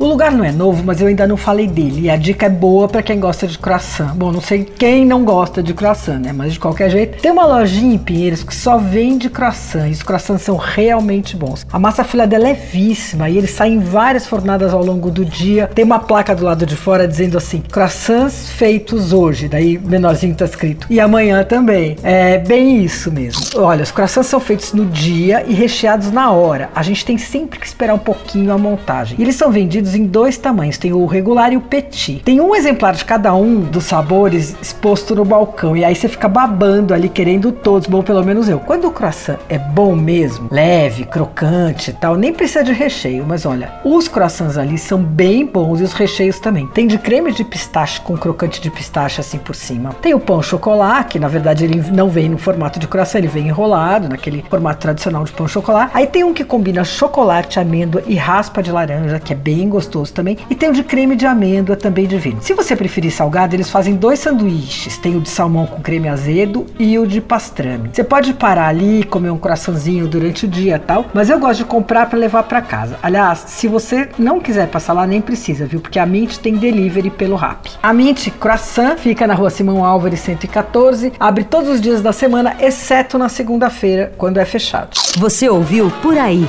O lugar não é novo, mas eu ainda não falei dele. E a dica é boa para quem gosta de croissant. Bom, não sei quem não gosta de croissant, né? Mas de qualquer jeito, tem uma lojinha em Pinheiros que só vende croissant. E os croissants são realmente bons. A massa filha dela é levíssima e eles saem em várias fornadas ao longo do dia. Tem uma placa do lado de fora dizendo assim: croissants feitos hoje. Daí menorzinho tá escrito. E amanhã também. É bem isso mesmo. Olha, os croissants são feitos no dia e recheados na hora. A gente tem sempre que esperar um pouquinho a montagem. E eles são vendidos em dois tamanhos, tem o regular e o petit. Tem um exemplar de cada um dos sabores exposto no balcão e aí você fica babando ali querendo todos, bom pelo menos eu. Quando o croissant é bom mesmo, leve, crocante e tal, nem precisa de recheio, mas olha, os croissants ali são bem bons e os recheios também. Tem de creme de pistache com crocante de pistache assim por cima. Tem o pão chocolate, que na verdade ele não vem no formato de croissant, ele vem enrolado naquele formato tradicional de pão chocolate. Aí tem um que combina chocolate, amêndoa e raspa de laranja, que é bem gostoso gostoso também. E tem o de creme de amêndoa também divino. Se você preferir salgado, eles fazem dois sanduíches. Tem o de salmão com creme azedo e o de pastrame. Você pode parar ali, comer um coraçãozinho durante o dia tal, mas eu gosto de comprar para levar para casa. Aliás, se você não quiser passar lá, nem precisa, viu? Porque a Mint tem delivery pelo Rap. A Mint Croissant fica na rua Simão Álvares 114, abre todos os dias da semana, exceto na segunda-feira, quando é fechado. Você ouviu Por Aí.